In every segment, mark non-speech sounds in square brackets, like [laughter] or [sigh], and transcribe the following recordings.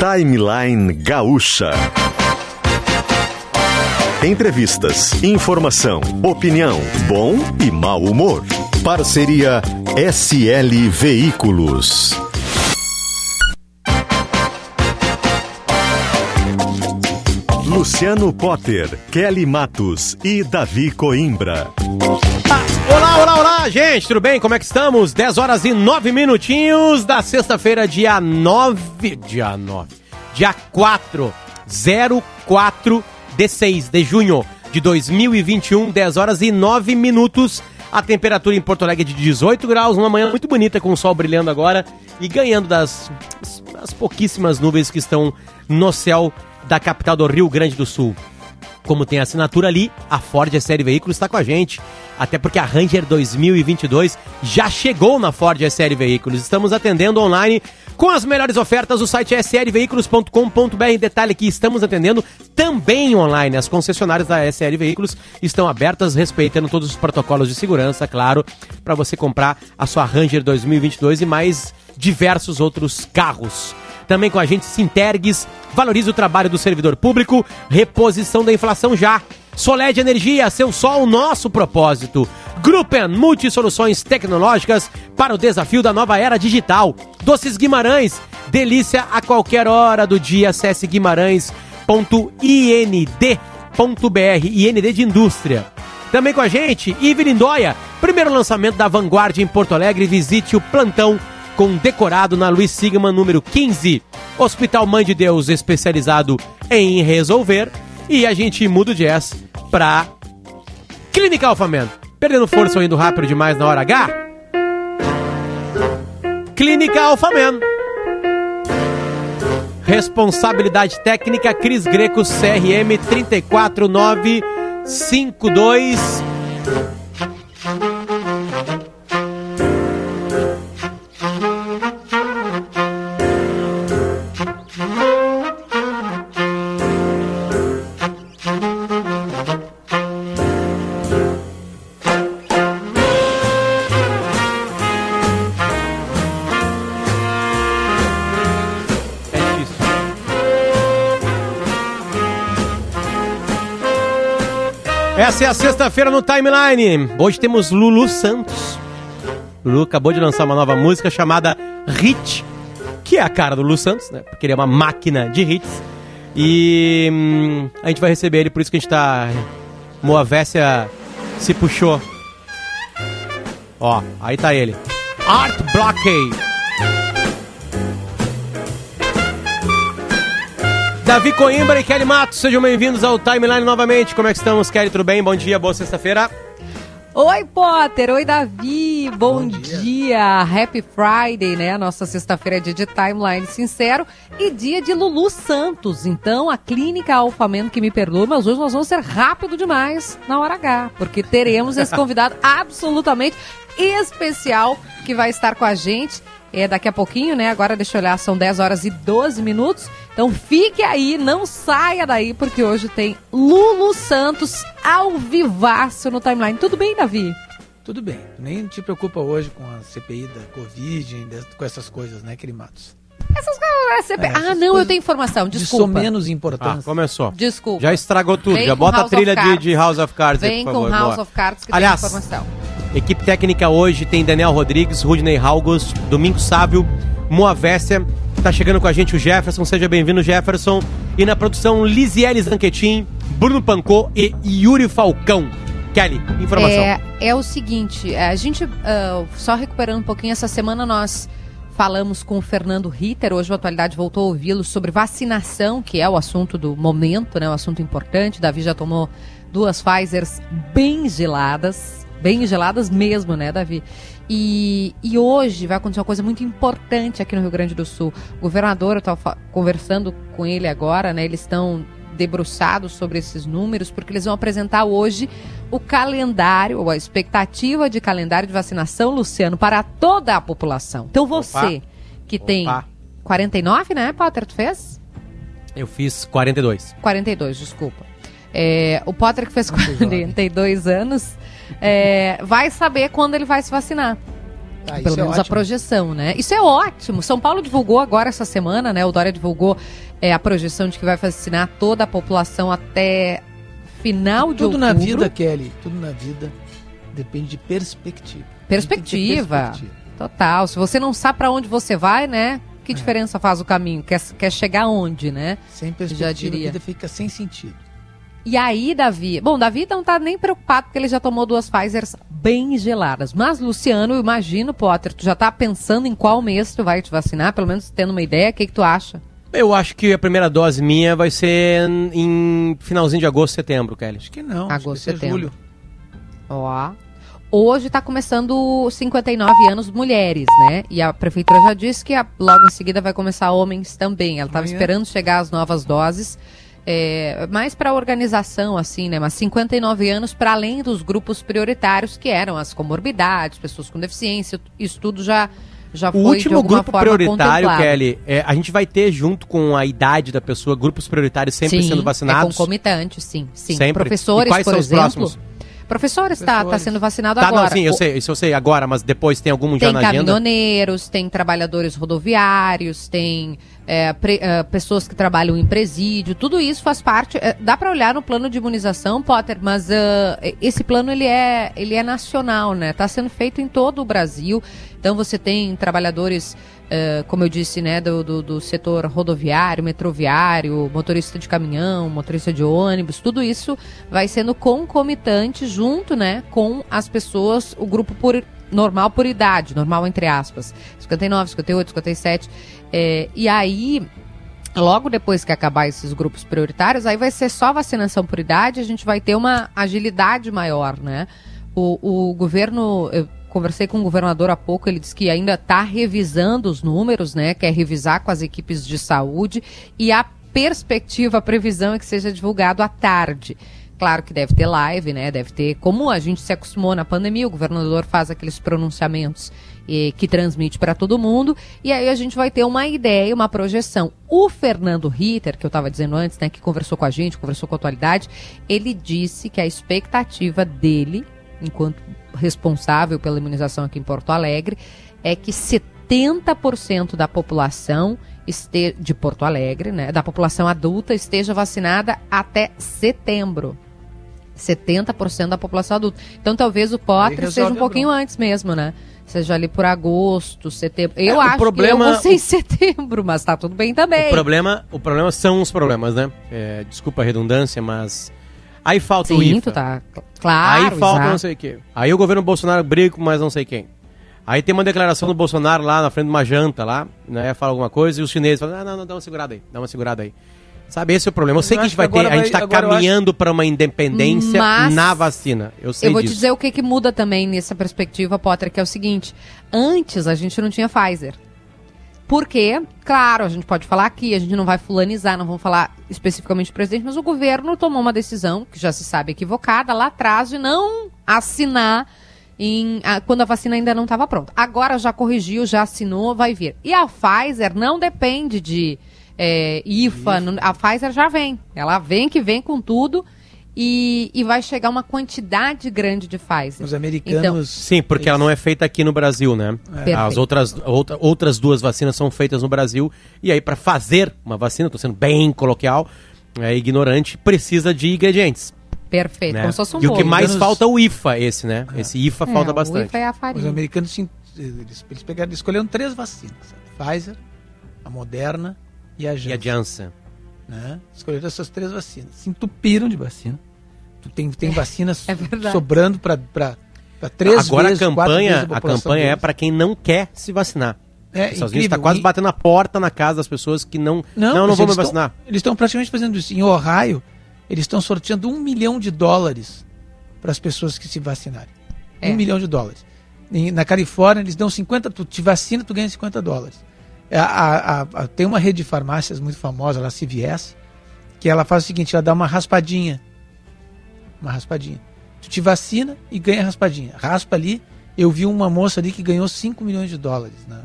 Timeline Gaúcha. Entrevistas, informação, opinião, bom e mau humor. Parceria SL Veículos. Luciano Potter, Kelly Matos e Davi Coimbra. Olá, olá, olá, gente, tudo bem? Como é que estamos? 10 horas e 9 minutinhos da sexta-feira, dia 9. Dia 9. Dia 4, 04 de 6 de junho de 2021, 10 horas e 9 minutos. A temperatura em Porto Alegre é de 18 graus, uma manhã muito bonita com o sol brilhando agora e ganhando das, das pouquíssimas nuvens que estão no céu da capital do Rio Grande do Sul. Como tem assinatura ali, a Ford SL Veículos está com a gente. Até porque a Ranger 2022 já chegou na Ford SL Veículos. Estamos atendendo online com as melhores ofertas. O site é slveículos.com.br. Detalhe que estamos atendendo também online. As concessionárias da SL Veículos estão abertas, respeitando todos os protocolos de segurança, claro, para você comprar a sua Ranger 2022 e mais diversos outros carros. Também com a gente Sintergues, valoriza o trabalho do servidor público, reposição da inflação já. Soled Energia, seu sol, nosso propósito. Gruppen, multisoluções tecnológicas para o desafio da nova era digital. Doces Guimarães, delícia a qualquer hora do dia. Acesse guimarães.ind.br, IND de indústria. Também com a gente, Ive Lindóia, primeiro lançamento da Vanguardia em Porto Alegre. Visite o plantão com decorado na Luiz Sigma número 15. Hospital Mãe de Deus especializado em resolver. E a gente muda o jazz pra Clínica Alfaman. Perdendo força ou indo rápido demais na hora H? Clínica Alfaman. Responsabilidade técnica Cris Greco CRM 34952 Essa é a sexta-feira no Timeline. Hoje temos Lulu Santos. Lulu acabou de lançar uma nova música chamada Hit, que é a cara do Lulu Santos, né? Porque ele é uma máquina de hits. E hum, a gente vai receber ele, por isso que a gente tá. Moavécia se puxou. Ó, aí tá ele. Art Blockade. Davi Coimbra e Kelly Matos, sejam bem-vindos ao Timeline novamente. Como é que estamos, Kelly? Tudo bem? Bom dia, boa sexta-feira. Oi, Potter. Oi, Davi. Bom, dia. Happy Friday, né? Nossa sexta-feira é dia de timeline sincero e dia de Lulu Santos. Então, a clínica Alfamen que me perdoa, mas hoje nós vamos ser rápido demais na hora H, porque teremos esse [laughs] convidado absolutamente especial que vai estar com a gente. É daqui a pouquinho, né? Agora deixa eu olhar, são 10 horas e 12 minutos. Então fique aí, não saia daí, porque hoje tem Lulu Santos ao vivaço no timeline. Tudo bem, Davi? Tudo bem, nem te preocupa hoje com a CPI da Covid, com essas coisas, né, Carimatos? Essas coisas. você- É, ah, essas não, eu coisas tenho informação. De Desculpa. sou menos Ah, importância. começou. Desculpa. Já estragou tudo. Vem Já com bota a House trilha de, Cards. de House of Cards aí, Vem por com favor. House Boa. of Cards que Aliás, tem informação. Equipe técnica hoje tem Daniel Rodrigues, Rudney Halgos, Domingo Sávio, Moavécia. Tá chegando com a gente o Jefferson. Seja bem-vindo, Jefferson. E na produção, Lisiele Zanquetin, Bruno Pancô e Yuri Falcão. Kelly, informação. É, é o seguinte, a gente, ah, só recuperando um pouquinho, essa semana nós falamos com o Fernando Ritter, hoje o Atualidade voltou a ouvi-lo sobre vacinação, que é o assunto do momento, né, o assunto importante. Davi já tomou duas Pfizers bem geladas, bem geladas mesmo, né, Davi? E, e hoje vai acontecer uma coisa muito importante aqui no Rio Grande do Sul. O governador, eu estava conversando com ele agora, né, eles estão debruçados sobre esses números, porque eles vão apresentar hoje o calendário, ou a expectativa de calendário de vacinação, Luciano, para toda a população. Então você, que tem Opa. 49, né, Potter, tu fez? Eu fiz 42. 42, desculpa. É, o Potter, que fez 42 anos, é, vai saber quando ele vai se vacinar. Ah, Pelo é menos a ótimo. projeção, né? Isso é ótimo. São Paulo divulgou agora essa semana, né? O Dória divulgou é, a projeção de que vai vacinar toda a população até final de Tudo na outubro. vida, Kelly, tudo na vida depende de perspectiva. Perspectiva. Perspectiva. Total. Se você não sabe pra onde você vai, né? Que diferença faz o caminho? Quer, quer chegar onde, né? Sem perspectiva, diria. a vida fica sem sentido. E aí, Davi. Bom, Davi não tá nem preocupado porque ele já tomou duas Pfizers bem geladas. Mas, Luciano, eu imagino, Potter, tu já tá pensando em qual mês tu vai te vacinar, pelo menos tendo uma ideia. O que, que tu acha? Eu acho que a primeira dose minha vai ser em finalzinho de agosto, setembro, Kelly. Acho que não. Agosto, acho que setembro. julho. Ó. Hoje está começando os 59 anos mulheres, né? E a prefeitura já disse que a- logo em seguida vai começar homens também. Ela estava Amanhã. esperando chegar as novas doses. É, mais para organização, assim, né? Mas 59 anos para além dos grupos prioritários, que eram as comorbidades, pessoas com deficiência, isso tudo já, já O último alguma grupo forma prioritário. Kelly, é, a gente vai ter junto com a idade da pessoa, grupos prioritários sempre sim, sendo É vacinados. concomitante, sim, sim. Sempre. Professores, E quais por são os exemplo. próximos? Professores está tá Professores. sendo vacinado Tá, agora. não, sim, eu O- sei, isso eu sei agora, mas depois tem algum já Tem na agenda? caminhoneiros, tem trabalhadores rodoviários, tem é, pre- é, pessoas que trabalham em presídio, tudo isso faz parte. é, dá para olhar no plano de imunização, Potter, mas ah, esse plano ele é, ele é nacional, né? Está sendo feito em todo o Brasil. Então você tem trabalhadores, eh, como eu disse, né, do, do, do setor rodoviário, metroviário, motorista de caminhão, motorista de ônibus, tudo isso vai sendo concomitante junto, né, com as pessoas, o grupo por normal por idade, normal entre aspas, 59, 58, 57, eh, e aí logo depois que acabar esses grupos prioritários, aí vai ser só vacinação por idade, a gente vai ter uma agilidade maior, né? O, o governo, eu conversei com o governador há pouco, ele disse que ainda está revisando os números, né? Quer revisar com as equipes de saúde e a perspectiva, a previsão é que seja divulgado à tarde. Claro que deve ter live, né? Deve ter, como a gente se acostumou na pandemia, o governador faz aqueles pronunciamentos eh, que transmite para todo mundo, e aí a gente vai ter uma ideia, uma projeção. O Fernando Ritter, que eu estava dizendo antes, né, que conversou com a gente, conversou com a atualidade, ele disse que a expectativa dele, enquanto responsável pela imunização aqui em Porto Alegre, é que 70% da população este- de Porto Alegre, né, da população adulta, esteja vacinada até setembro. 70% da população adulta. Então talvez o Potter seja um pouquinho antes mesmo, né? Seja ali por agosto, setembro. Eu É, acho problema- que eu vou ser em setembro, mas tá tudo bem também. O problema, o problema são os problemas, né? É, desculpa a redundância, mas aí falta o Sim, IFA. tu tá. Claro. aí falta exato. não sei o quê. Aí o governo Bolsonaro briga com mais não sei quem. Aí tem uma declaração do Bolsonaro lá na frente de uma janta lá, né? Fala alguma coisa e os chineses falam, não, não, não, dá uma segurada aí, dá uma segurada aí. Sabe, esse é o problema. Eu sei Eu que a acho gente vai ter, agora a gente vai- tá eu caminhando para uma independência Mas- na vacina. Eu sei Eu vou disso. te dizer o que, que muda também nessa perspectiva, Potter, que é o seguinte: antes a gente não tinha Pfizer. Porque, claro, a gente pode falar aqui, a gente não vai fulanizar, não vamos falar especificamente do presidente, mas o governo tomou uma decisão, que já se sabe equivocada, lá atrás, de não assinar em, a- quando a vacina ainda não estava pronta. Agora já corrigiu, já assinou, vai vir. E a Pfizer não depende de é, IFA, não- a Pfizer já vem. Ela vem que vem com tudo e, e vai chegar uma quantidade grande de Pfizer. Os americanos. Sim, porque ela não é feita aqui no Brasil, né? Perfeito. As outras, outra- outras duas vacinas são feitas no Brasil. E aí, para fazer uma vacina, estou sendo bem coloquial, é, ignorante, precisa de ingredientes. Perfeito. né? Como se fosse um E o que bolo. mais falta é o IFA, esse, né? Esse IFA É, falta o bastante. IFA é a Os farinha. americanos sim, eles, eles pegaram, escolheram três vacinas: a Pfizer, a Moderna e a E a Janssen. Né? Escolheram essas três vacinas. Se entupiram de vacina. Tu tem, tem vacinas [laughs] é sobrando para três Agora vezes, a campanha, a população campanha é deles. para quem não quer se vacinar. É Os Estados Unidos está quase E- batendo na porta na casa das pessoas que não. Não, não, mas vou me tão- vacinar. eles estão praticamente fazendo isso. Em Ohio, eles estão sorteando um milhão de dólares para as pessoas que se vacinarem. É. Um milhão de dólares. Em- na Califórnia, eles dão 50, tu te vacina, tu ganha 50 dólares. É, a- a- a- tem uma rede de farmácias muito famosa, lá, CVS, que ela faz o seguinte, ela dá uma raspadinha. Uma raspadinha. Tu te vacina e ganha raspadinha. Raspa ali, eu vi uma moça ali que ganhou 5 milhões de dólares na,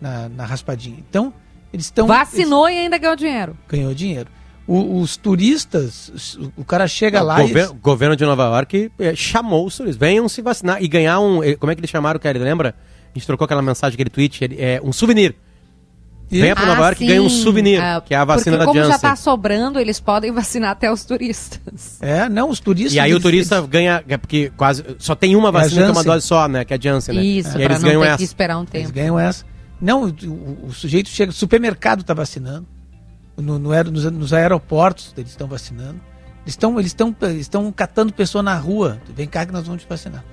na, na raspadinha. Então, eles estão... Vacinou e ainda ganhou dinheiro. ganhou dinheiro. O- os turistas, o cara chega lá o e. gover- governo de Nova York eh, chamou os turistas. Venham se vacinar e ganhar um. eh, Como é que eles chamaram, cara? Lembra? gente trocou aquela mensagem, aquele tweet, ele, é um souvenir. E- Venha para Nova York e ganha um souvenir, Ah, que é a vacina porque da como já Janssen. tá sobrando, eles podem [laughs] vacinar até os turistas. É, não, os turistas. E aí o eles- turista ganha, é porque quase só tem uma É vacina que é uma dose só, né? Que é a Janssen, né? Isso, pra eles não ganham ter essa. que esperar um Eles tempo. ganham essa. Não, o, o- o sujeito chega, supermercado está vacinando, no, no nos, nos aeroportos eles estão vacinando. Eles estão eles estão eles estão catando pessoa na rua. Vem cá que nós vamos te vacinar.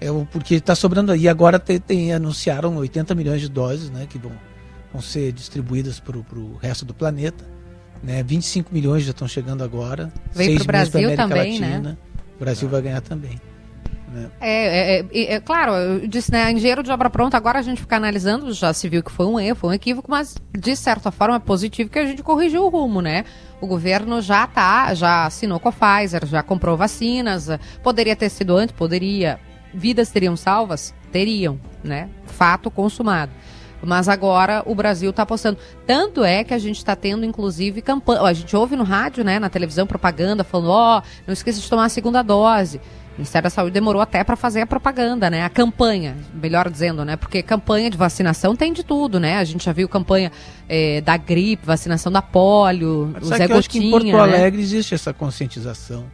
É porque está sobrando aí. Agora tem, tem- anunciaram 80 milhões de doses, né, que vão, vão ser distribuídas para o resto do planeta. Né, 25 milhões já estão chegando agora. Veio 6 pro milhões pra Brasil também, né? Latina. O Brasil vai ganhar também. né? É, é, é, é, claro, eu disse, né, engenheiro de obra pronta, agora a gente fica analisando, já se viu que foi um erro, foi um equívoco, mas de certa forma é positivo que a gente corrigiu o rumo, né? O governo já tá, já assinou com a Pfizer, já comprou vacinas, poderia ter sido antes, poderia. Vidas teriam salvas? Teriam, né? Fato consumado. Mas agora o Brasil está apostando. Tanto é que a gente está tendo, inclusive, campanha. A gente ouve no rádio, né, na televisão, propaganda, falando: ó, não esqueça de tomar a segunda dose. O Ministério da Saúde demorou até para fazer a propaganda, né? A campanha, melhor dizendo, né? Porque campanha de vacinação tem de tudo, né? A gente já viu campanha eh, da gripe, vacinação da polio, Mas o Zé que eu acho que em Gotinha, Porto né? Alegre existe essa conscientização.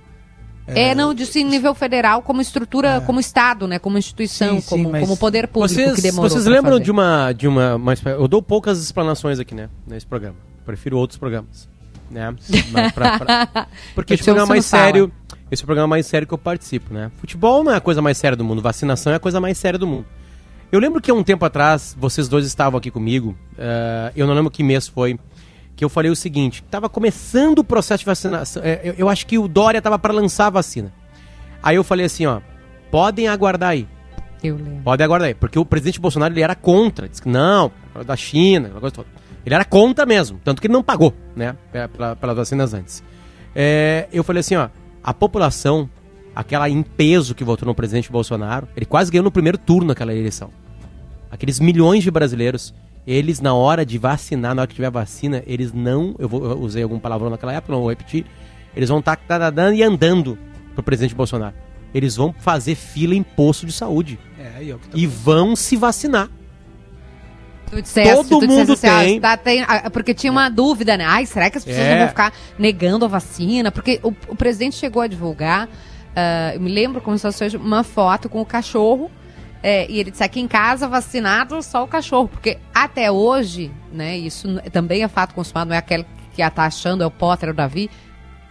É, não, disse em nível federal, como estrutura, como Estado, né? Como instituição, Sim, sim, como, como poder público Vocês, que demorou vocês lembram de uma, de uma, uma Eu dou poucas explanações aqui, né? Nesse programa. Prefiro outros programas. Né? Pra- pra- [laughs] Porque esse programa é mais não fala. sério. Esse é o programa mais sério que eu participo, né? Futebol não é a coisa mais séria do mundo, vacinação é a coisa mais séria do mundo. Eu lembro que há um tempo atrás, vocês dois estavam aqui comigo, eh, eu não lembro que mês foi, que eu falei o seguinte: estava começando o processo de vacinação. eh, eu, eu acho que o Dória estava para lançar a vacina. Aí eu falei assim: ó, podem aguardar aí. Eu lembro. Pode aguardar aí. Porque o presidente Bolsonaro ele era contra. Disse que não, da China, aquela coisa toda. Ele era contra mesmo. Tanto que ele não pagou, né? pe- pela- pelas vacinas antes. É, eu falei assim, ó. A população, aquela em peso que votou no presidente Bolsonaro, ele quase ganhou no primeiro turno naquela eleição. Aqueles milhões de brasileiros, eles na hora de vacinar, na hora que tiver vacina, eles não. Eu, vou, eu usei algum palavrão naquela época, não vou repetir. Eles vão estar e andando pro presidente Bolsonaro. Eles vão fazer fila em posto de saúde É, aí, ó, que tá e vão se vacinar. Tu disseste, Todo tu disseste mundo assim, ah, tem. tá- tem- ah, porque tinha uma dúvida, né? Ai, será que as pessoas É. não vão ficar negando a vacina? Porque o, o presidente chegou a divulgar, ah, eu me lembro como se fosse hoje, uma foto com o cachorro. É, e ele disse aqui em casa, vacinado, só o cachorro. Porque até hoje, né, isso também é fato consumado, não é aquele que tá achando, é o Potter, o Davi,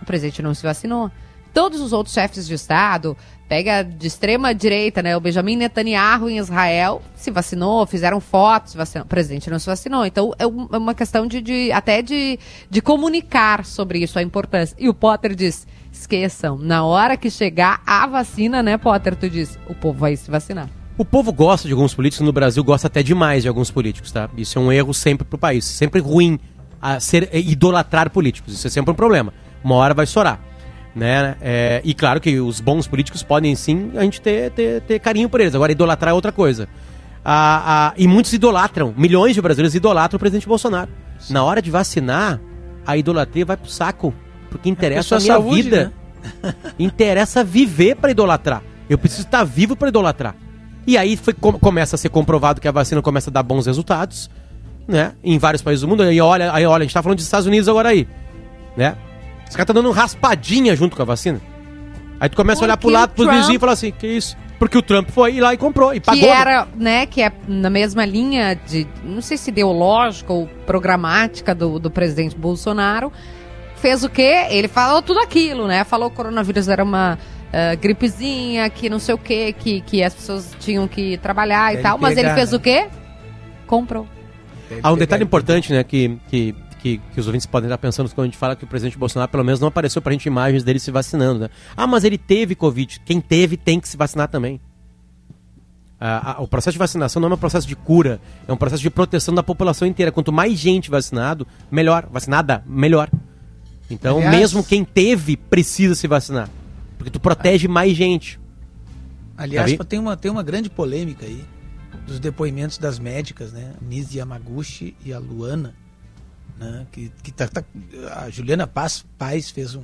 o presidente não se vacinou. Todos os outros chefes de Estado, pega de extrema direita, né? O Benjamin Netanyahu em Israel se vacinou, fizeram fotos, vacinou. o presidente não se vacinou. Então é é uma questão de, de- até de, de comunicar sobre isso, a importância. E o Potter diz: esqueçam, na hora que chegar a vacina, né, Potter, tu diz, o povo vai se vacinar. O povo gosta de alguns políticos, no Brasil gosta até demais de alguns políticos, tá? Isso é um erro sempre pro país. Sempre ruim a ser, é, idolatrar políticos. Isso é sempre um problema. Uma hora vai chorar. Né? É, e claro que os bons políticos podem sim a gente ter, ter, ter carinho por eles. Agora, idolatrar é outra coisa. Ah, ah, e muitos idolatram, milhões de brasileiros idolatram o presidente Bolsonaro. Na hora de vacinar, a idolatria vai pro saco. Porque interessa sua a minha saúde, vida. [laughs] Interessa viver para idolatrar. Eu preciso estar vivo para idolatrar. E aí foi, com- começa a ser comprovado que a vacina começa a dar bons resultados, né? Em vários países do mundo. Aí olha, aí olha, a gente tá falando dos Estados Unidos agora aí, né? Os caras tá dando raspadinha junto com a vacina. Aí tu começa a olhar pro Porque lado, o pros Trump- vizinhos e falar assim, que isso? Porque o Trump foi lá e comprou e pagou. que né? era, né, que é na mesma linha de, não sei se ideológica ou programática do, do presidente Bolsonaro, fez o quê? Ele falou tudo aquilo, né? Falou que o coronavírus era uma ah, gripezinha, que não sei o quê, que, que as pessoas tinham que trabalhar e Deve tal, mas ele fez né? o quê? Comprou. Há um detalhe importante, né, que, que, que, que os ouvintes podem estar pensando quando a gente fala que o presidente Bolsonaro, pelo menos, não apareceu pra gente imagens dele se vacinando, né? Ah, mas ele teve Covid. Quem teve tem que se vacinar também. Ah, ah, o processo de vacinação não é um processo de cura, é um processo de proteção da população inteira. Quanto mais gente vacinado, melhor. Vacinada, melhor. Então, Aliás- mesmo quem teve, precisa se vacinar. Porque tu protege mais gente. Aliás, Davi? tem uma, tem uma grande polêmica aí dos depoimentos das médicas, né? Nise Yamaguchi e a Luana, né? Que, que tá, tá- a Juliana Paz, Paz fez um,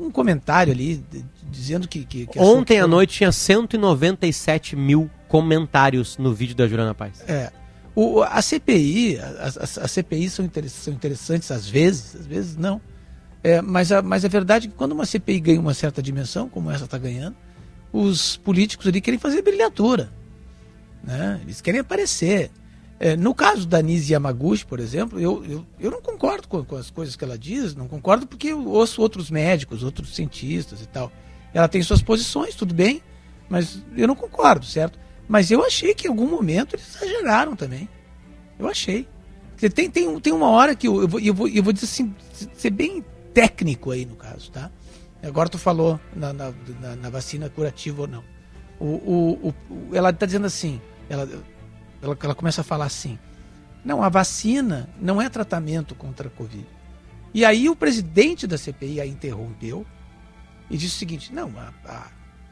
um comentário ali dizendo que, que, que Ontem à foram- noite tinha 197 mil comentários no vídeo da Juliana Paz. É. O, a CPI, as, as, as CPIs são, interess, são interessantes às vezes, às vezes não. É, mas, a, mas é verdade que quando uma CPI ganha uma certa dimensão, como essa está ganhando, os políticos ali querem fazer brilhatura. Né? Eles querem aparecer. É, no caso da Nise Yamaguchi, por exemplo, eu, eu, eu não concordo com, com, as coisas que ela diz, não concordo porque eu ouço outros médicos, outros cientistas e tal. Ela tem suas posições, tudo bem, mas eu não concordo, certo? Mas eu achei que em algum momento eles exageraram também. Eu achei. Tem, tem, tem uma hora que eu, eu, vou, eu, vou, eu vou dizer assim, ser bem técnico aí no caso, tá? Agora tu falou na, na, na, na vacina curativa ou não. O, o, o ela está dizendo assim, ela, ela, ela começa a falar assim, não, a vacina não é tratamento contra a Covid. E aí o presidente da CPI a interrompeu e disse o seguinte, não, a, a,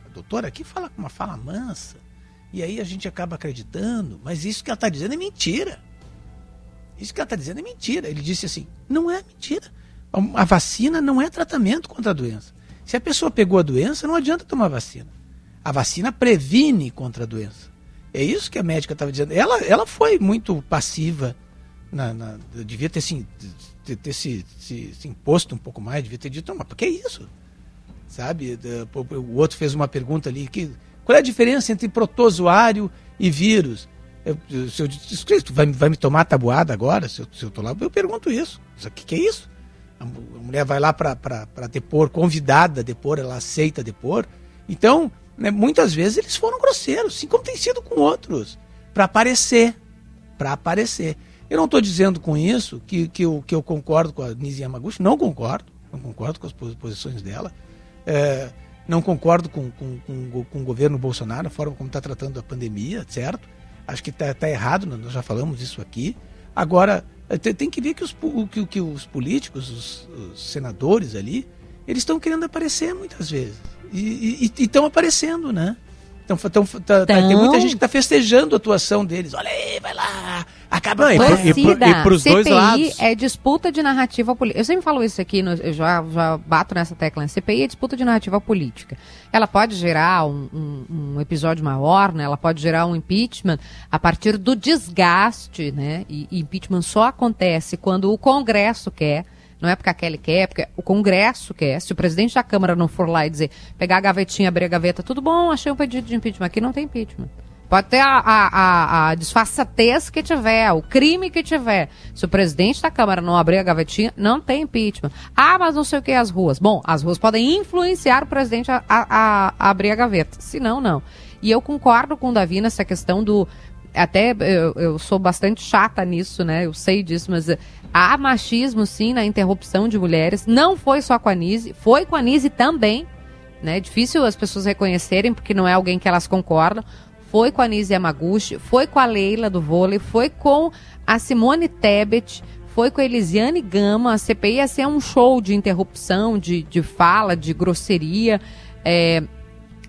a doutora aqui fala com uma fala mansa, e aí a gente acaba acreditando, mas isso que ela está dizendo é mentira. Isso que ela está dizendo é mentira. Ele disse assim: não é mentira. A vacina não é tratamento contra a doença. Se a pessoa pegou a doença, não adianta tomar vacina. A vacina previne contra a doença. É isso que a médica estava dizendo. Ela, ela foi muito passiva. Na, na devia ter, assim, ter, ter se, se, se, imposto um pouco mais, devia ter dito, mas que isso? Sabe? O outro fez uma pergunta ali, que qual é a diferença entre protozoário e vírus? Eu, se eu disse, vai, vai me tomar tabuada agora, se eu, se tô lá, eu pergunto isso. O que, que é isso? A, mulher vai lá para depor, convidada a depor, ela aceita depor. Então, né, muitas vezes eles foram grosseiros, assim como tem sido com outros, para aparecer. Para aparecer. Eu não estou dizendo com isso que, que, eu, que eu concordo com a Nisi Yamaguchi, não concordo, não concordo com as posições dela. É, não concordo com, com, com, com o governo Bolsonaro, a forma como está tratando a pandemia, certo? Acho que está tá errado, nós já falamos isso aqui. Agora, tem que ver que os, que, que os políticos, os, os senadores ali, eles estão querendo aparecer muitas vezes. E estão aparecendo, né? Então, então, tá, tá, tem muita gente que está festejando a atuação deles. Olha aí, vai lá, acaba Não, e, e, e pros dois lados. é disputa de narrativa política. Eu sempre falo isso aqui, no, eu já, já bato nessa tecla. CPI é disputa de narrativa política. Ela pode gerar um, um, um, episódio maior, né? ela pode gerar um impeachment a partir do desgaste, né? E, e impeachment só acontece quando o Congresso quer não é porque a Kelly quer, é porque o Congresso quer. Se o presidente da Câmara não for lá e dizer, pegar a gavetinha, abrir a gaveta, tudo bom, achei um pedido de impeachment. Aqui não tem impeachment. Pode ter a, a, a, a disfarçatez que tiver, o crime que tiver. Se o presidente da Câmara não abrir a gavetinha, não tem impeachment. Ah, mas não sei o que as ruas. Bom, as ruas podem influenciar o presidente a, a, a abrir a gaveta. Se não, não. E eu concordo com o Davi nessa questão do até eu, eu, sou bastante chata nisso, né? Eu sei disso, mas há machismo sim na interrupção de mulheres. Não foi só com a Nise, foi com a Nise também. Né? Difícil as pessoas reconhecerem, porque não é alguém que elas concordam. Foi com a Nise Yamaguchi, foi com a Leila do vôlei, foi com a Simone Tebet, foi com a Elisiane Gama. A CPI ia ser um show de interrupção, de, de fala, de grosseria. É,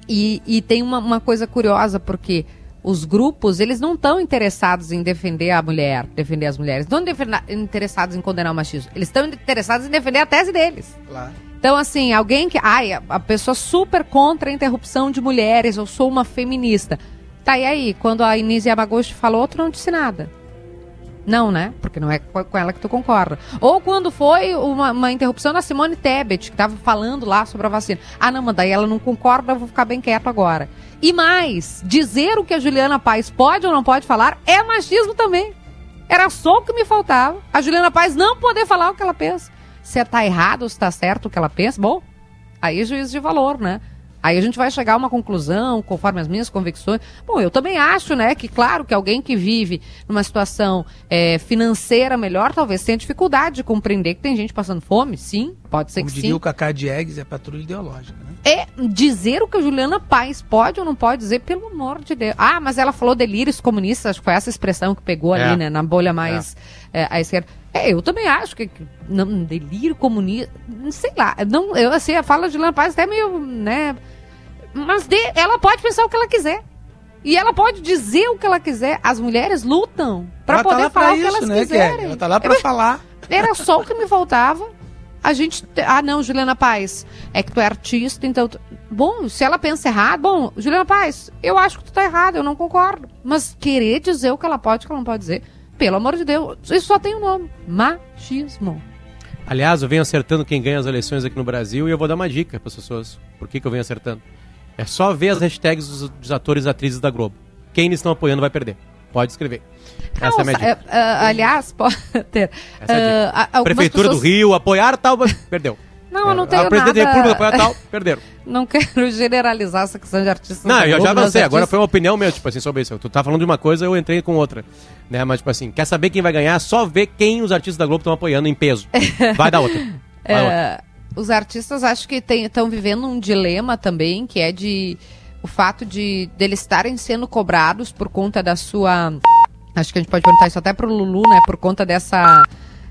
e, e tem uma, uma coisa curiosa, porque os grupos, eles não estão interessados em defender a mulher, defender as mulheres. Não estão interessados em condenar o machismo. Eles estão interessados em defender a tese deles. Claro. Então, assim, alguém que. Ai, a pessoa super contra a interrupção de mulheres, eu sou uma feminista. Tá, e aí? Quando a Inês Yamaguchi falou, tu não disse nada. Não, né? Porque não é com ela que tu concorda. Ou quando foi uma, uma interrupção da Simone Tebet, que estava falando lá sobre a vacina. Ah, não, mas daí ela não concorda, eu vou ficar bem quieto agora. E mais, dizer o que a Juliana Paz pode ou não pode falar é machismo também. Era só o que me faltava. A Juliana Paz não poder falar o que ela pensa. Se está errado ou se está certo o que ela pensa, bom, aí é juízo de valor, né? Aí a gente vai chegar a uma conclusão, conforme as minhas convicções. Bom, eu também acho, né, que claro que alguém que vive numa situação é, financeira melhor, talvez tenha dificuldade de compreender que tem gente passando fome. Sim, pode ser Como que diria sim. o Cacá Diegues, é patrulha ideológica, né? É dizer o que a Juliana Paz pode ou não pode dizer, pelo amor de Deus. Ah, mas ela falou delírios comunistas, acho que foi essa expressão que pegou é. ali, né, na bolha mais é. É, à esquerda. É, eu também acho que não, delírio comunista, sei lá, não, eu assim, a fala de Juliana Paz até meio, né, mas de, ela pode pensar o que ela quiser. E ela pode dizer o que ela quiser. As mulheres lutam para tá poder tá falar o que elas né, quiserem. Ela tá lá para falar. Era só o que me faltava. a gente. Ah, não, Juliana Paz, é que tu é artista, então. Tu... Bom, se ela pensa errado, bom, Juliana Paz, eu acho que tu tá errado, eu não concordo. Mas querer dizer o que ela pode, o que ela não pode dizer, pelo amor de Deus, isso só tem um nome: machismo. Aliás, eu venho acertando quem ganha as eleições aqui no Brasil e eu vou dar uma dica para as pessoas. Por que, que eu venho acertando? É só ver as hashtags dos, dos atores e atrizes da Globo. Quem eles estão apoiando vai perder. Pode escrever. Essa é a minha é, é, aliás, [laughs] pode ter. Essa é ah, Prefeitura pessoas- do Rio, apoiar tal, perdeu. Não, eu não É, tenho A presidente da nada- República apoiar tal, perderam. [laughs] Não quero generalizar essa questão de artistas. Não, da eu já avancei, agora foi uma opinião minha, tipo assim, sobre isso. Tu tá falando de uma coisa, eu entrei com outra. Né? Mas, tipo assim, quer saber quem vai ganhar? Só ver quem os artistas da Globo estão apoiando em peso. [laughs] Vai dar outra. Vai outra. Os artistas acho que estão vivendo um dilema também, que é de o fato de deles estarem sendo cobrados por conta da sua. Acho que a gente pode perguntar isso até pro Lulu, né? Por conta dessa,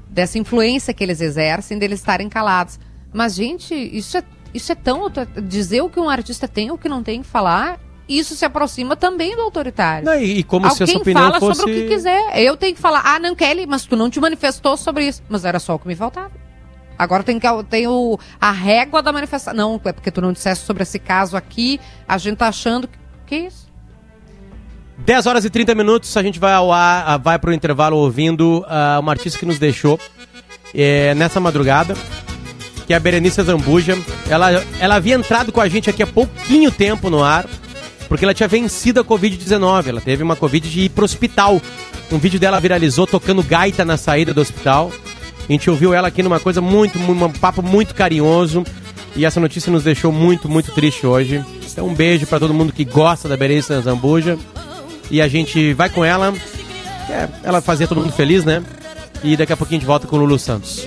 dessa influência que eles exercem, deles estarem calados. Mas, gente, isso é, isso é tão. Dizer o que um artista tem ou o que não tem que falar, isso se aproxima também do autoritário. Não, e, e como se essa Alguém opinião fala fosse... sobre o que quiser. Eu tenho que falar, ah, não, Kelly, mas tu não te manifestou sobre isso. Mas era só o que me faltava. Agora tem, que, tem o, a régua da manifestação. Não, é porque tu não disseste sobre esse caso aqui, a gente tá achando que. Que isso? 10 horas e 30 minutos, a gente vai ao ar, ah, vai pro intervalo ouvindo ah, uma artista que nos deixou eh, nessa madrugada, que é a Berenice Zambuja. Ela, ela havia entrado com a gente aqui há pouquinho tempo no ar, porque ela tinha vencido a Covid-19. Ela teve uma Covid de ir pro hospital. Um vídeo dela viralizou tocando gaita na saída do hospital. A gente ouviu ela aqui numa coisa muito, mu- um papo muito carinhoso. E essa notícia nos deixou muito, muito triste hoje. Então um beijo pra todo mundo que gosta da Berenice Zambuja. E a gente vai com ela. é- ela fazia todo mundo feliz, né? E daqui a pouquinho a gente volta com o Lulu Santos.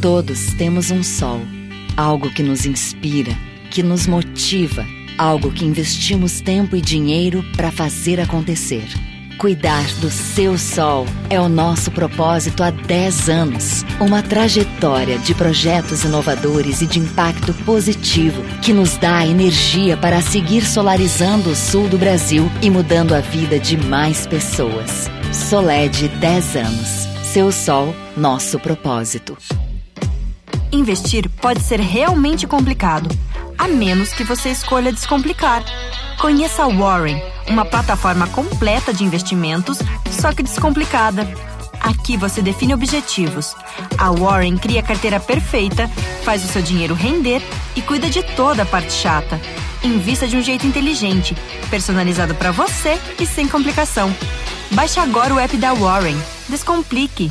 Todos temos um sol, algo que nos inspira, que nos motiva, algo que investimos tempo e dinheiro para fazer acontecer. Cuidar do seu sol é o nosso propósito há 10 anos. Uma trajetória de projetos inovadores e de impacto positivo que nos dá energia para seguir solarizando o sul do Brasil e mudando a vida de mais pessoas. Soled 10 anos. Seu sol, nosso propósito. Investir pode ser realmente complicado, a menos que você escolha descomplicar. Conheça a Warren, uma plataforma completa de investimentos, só que descomplicada. Aqui você define objetivos. A Warren cria a carteira perfeita, faz o seu dinheiro render e cuida de toda a parte chata. Invista de um jeito inteligente, personalizado para você e sem complicação. Baixe agora o app da Warren. Descomplique.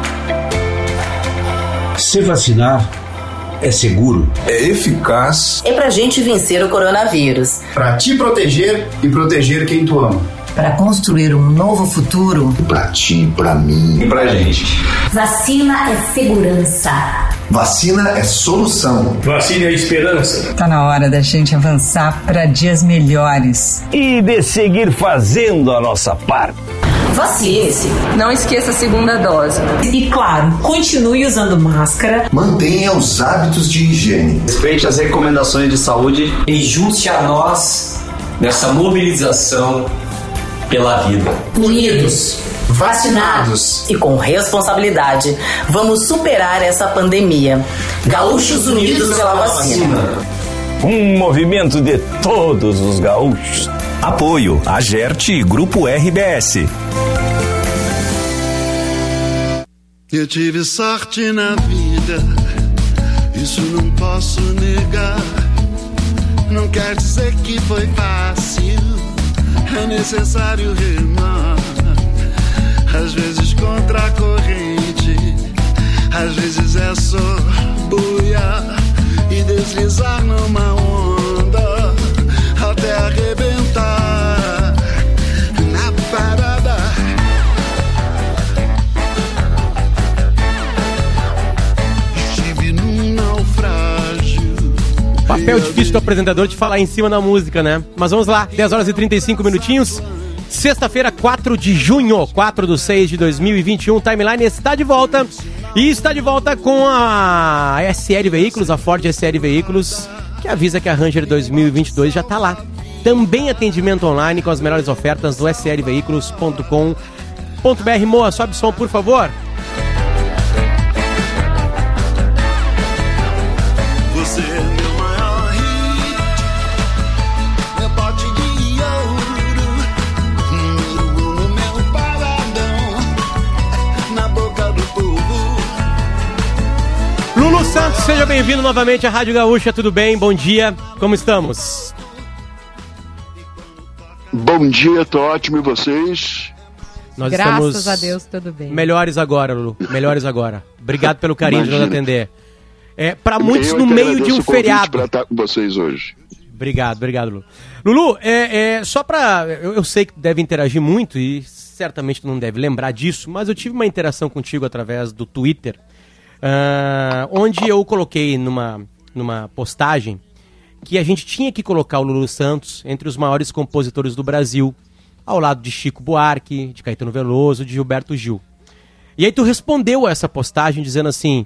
Se vacinar é seguro, é eficaz. É pra gente vencer o coronavírus. Pra te proteger e proteger quem tu ama. Para construir um novo futuro. Pra ti, pra mim e pra gente. Vacina é segurança. Vacina é solução. Vacina é esperança. Tá na hora da gente avançar para dias melhores. E de seguir fazendo a nossa parte. Vacine-se. Não esqueça a segunda dose. E claro, continue usando máscara. Mantenha os hábitos de higiene. Respeite as recomendações de saúde. E junte a nós nessa mobilização pela vida. Unidos, vacinados e com responsabilidade, vamos superar essa pandemia. Gaúchos Unidos pela vacina. Um movimento de todos os gaúchos. Apoio Agerte e Grupo RBS. Eu tive sorte na vida, isso não posso negar. Não quer dizer que foi fácil, é necessário remar. Às vezes contra a corrente, às vezes é só boiar e deslizar numa onda até arrebentar na parada. Estive num naufrágio. Papel difícil do apresentador de falar em cima da música, né? Mas vamos lá, 10 horas e 35 minutinhos. Sexta-feira, 4 de junho, 4 de 6 de 2021, Timeline está de volta. E está de volta com a SL Veículos, a Ford SL Veículos, que avisa que a Ranger 2022 já está lá. Também atendimento online com as melhores ofertas do slveículos.com.br. Moa, sobe som, por favor. Lulu Santos, seja bem-vindo novamente à Rádio Gaúcha, tudo bem? Bom dia, como estamos? Bom dia, tô ótimo e vocês? Nós Graças estamos a Deus, tudo bem. melhores agora, Lulu, melhores agora. Obrigado pelo carinho de nos Imagina. atender. É, para muitos Eu no meio de um feriado. Pra estar com vocês hoje. Obrigado, obrigado, Lulu. Lulu, é, é, só pra. Eu, eu sei que deve interagir muito e certamente tu não deve lembrar disso, mas eu tive uma interação contigo através do Twitter, ah, onde eu coloquei numa, numa postagem que a gente tinha que colocar o Lulu Santos entre os maiores compositores do Brasil, ao lado de Chico Buarque, de Caetano Veloso, de Gilberto Gil. E aí tu respondeu a essa postagem dizendo assim,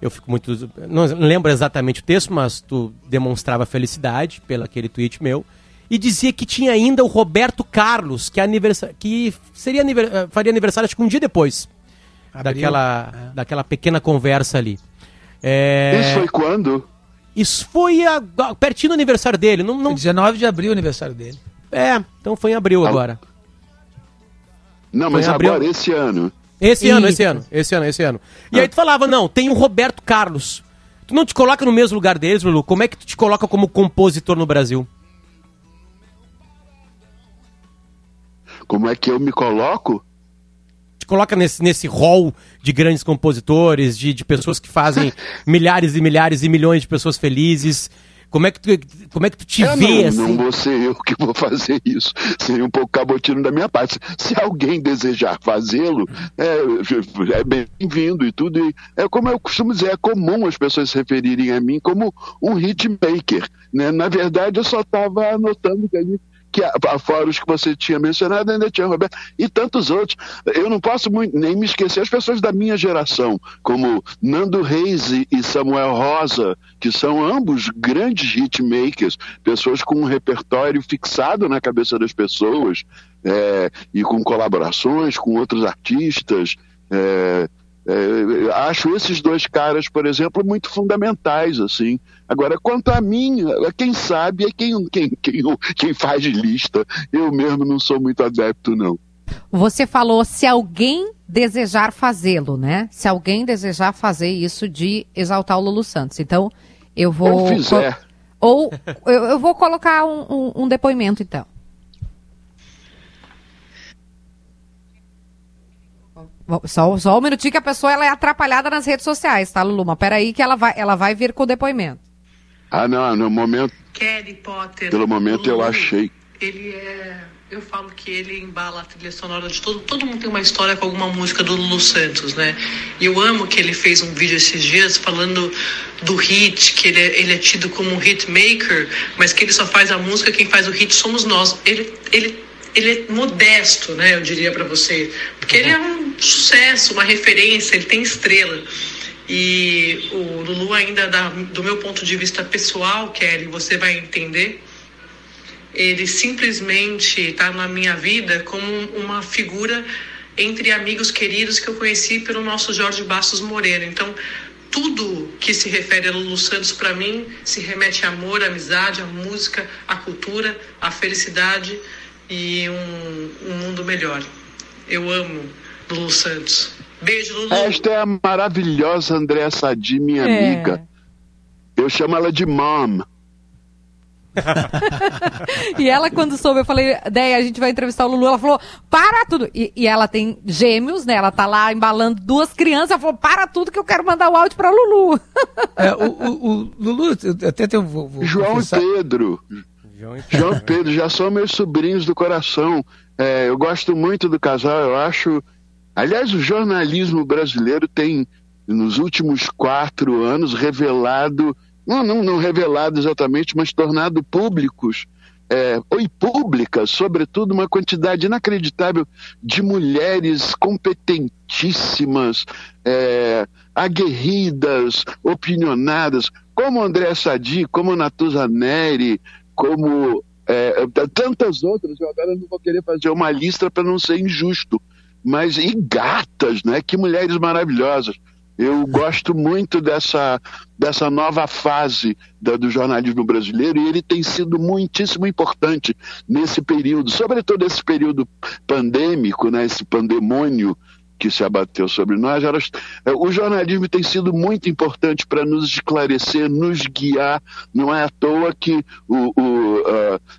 eu fico muito, não lembro exatamente o texto, mas tu demonstrava felicidade pelo aquele tweet meu e dizia que tinha ainda o Roberto Carlos, que, é aniversa que seria aniver- faria aniversário acho que um dia depois Abril, daquela, é. daquela pequena conversa ali. É, Isso foi quando? isso foi a- a- pertinho do aniversário dele. Não, não, Foi 19 de abril o aniversário dele. é, então foi em abril Ah, agora. Não, mas abril? agora, esse ano. Esse ano, esse ano, esse ano, esse ano. E aí tu falava, não, tem o Roberto Carlos. Tu não te coloca no mesmo lugar deles, Lulu? Como é que tu te coloca como compositor no Brasil? Como é que eu me coloco? Te coloca nesse, nesse hall de grandes compositores, de, de pessoas que fazem [laughs] milhares e milhares e milhões de pessoas felizes. Como é que tu, como é que tu te É, vê não, assim? não vou ser eu que vou fazer isso. Seria um pouco cabotino da minha parte. Se alguém desejar fazê-lo, é, é bem-vindo e tudo. E é como eu costumo dizer, é comum as pessoas se referirem a mim como um hitmaker. Né? Na verdade, eu só estava anotando que ali que fora os que você tinha mencionado, ainda tinha Roberto, e tantos outros. Eu não posso muito- nem me esquecer as pessoas da minha geração, como Nando Reis e, e Samuel Rosa, que são ambos grandes hitmakers, pessoas com um repertório fixado na cabeça das pessoas, é, e com colaborações com outros artistas. é, é, acho esses dois caras, por exemplo, muito fundamentais, assim. Agora, quanto a mim, quem sabe é quem, quem, quem, quem faz lista. Eu mesmo não sou muito adepto, não. Você falou se alguém desejar fazê-lo, né? Se alguém desejar fazer isso de exaltar o Lulu Santos. Então, eu vou. Ou. Ou eu, eu vou colocar um, um- um depoimento, então. Só, só um minutinho que a pessoa ela é atrapalhada nas redes sociais, tá, Lulu? Mas peraí que ela vai, ela vai vir com o depoimento. Ah, não, no momento, Kelly Potter. pelo momento eu Lulu, achei. Ele é. Eu falo que ele embala a trilha sonora de todo. Todo mundo tem uma história com alguma música do Lulu Santos, né? E eu amo que ele fez um vídeo esses dias falando do hit, que ele é, ele é tido como um hitmaker, mas que ele só faz a música, quem faz o hit somos nós. Ele, ele, ele é modesto, né? Eu diria pra você. Porque ele é um sucesso, uma referência, ele tem estrela. E o Lulu ainda, da- do meu ponto de vista pessoal, Kelly, você vai entender, ele simplesmente está na minha vida como uma figura entre amigos queridos que eu conheci pelo nosso Jorge Bastos Moreira. Então, tudo que se refere a Lulu Santos para mim se remete a amor, a amizade, a música, a cultura, a felicidade e um, um mundo melhor. Eu amo Lulu Santos. Beijo, Lulu. Esta é a maravilhosa Andréa Sadi, minha É. amiga. Eu chamo ela de mom. [laughs] E ela, quando soube, eu falei, Deia, a gente vai entrevistar o Lulu. Ela falou, para tudo. E, e ela tem gêmeos, né? Ela tá lá embalando duas crianças. Ela falou, para tudo que eu quero mandar o áudio pra Lulu. É, o, o- o Lulu, eu até tenho. Vou, vou João confessar- e Pedro. João e Pedro já são meus sobrinhos do coração. É, eu gosto muito do casal, eu acho. Aliás, o jornalismo brasileiro tem, nos últimos quatro anos, revelado, não, não, não revelado exatamente, mas tornado públicos, é, e públicas, sobretudo, uma quantidade inacreditável de mulheres competentíssimas, é, aguerridas, opinionadas, como André Sadi, como Natuza Neri, como é, tantas outras. Eu agora não vou querer fazer uma lista para não ser injusto, mas e gatas, né? Que mulheres maravilhosas. Eu gosto muito dessa, dessa nova fase da- do jornalismo brasileiro e ele tem sido muitíssimo importante nesse período, sobretudo esse período pandêmico, né, esse pandemônio que se abateu sobre nós. Elas, é, o jornalismo tem sido muito importante para nos esclarecer, nos guiar. Não é à toa que o, o,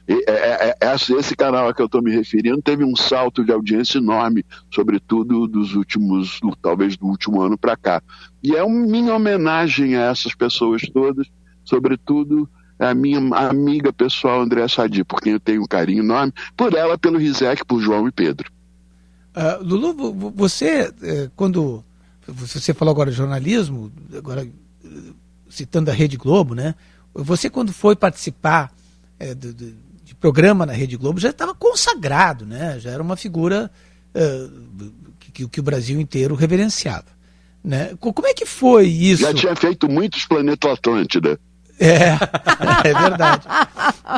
é- esse, canal a que eu estou me referindo teve um salto de audiência enorme, sobretudo dos últimos, talvez do último ano para cá. E é uma minha homenagem a essas pessoas todas, sobretudo a minha amiga pessoal André Sadi, por quem eu tenho um carinho enorme, por ela, pelo Rizek, por João e Pedro. Ah, Lulu, vo- vo- você, eh, quando você falou agora de jornalismo, agora eh, citando a Rede Globo, né? Você quando foi participar eh, do- do- de programa na Rede Globo já estava consagrado, né? Já era uma figura eh, que, que- o Brasil inteiro reverenciava, né? Co- Como é que foi isso? Já tinha feito muitos Planeta Atlântida. É, [laughs] é verdade.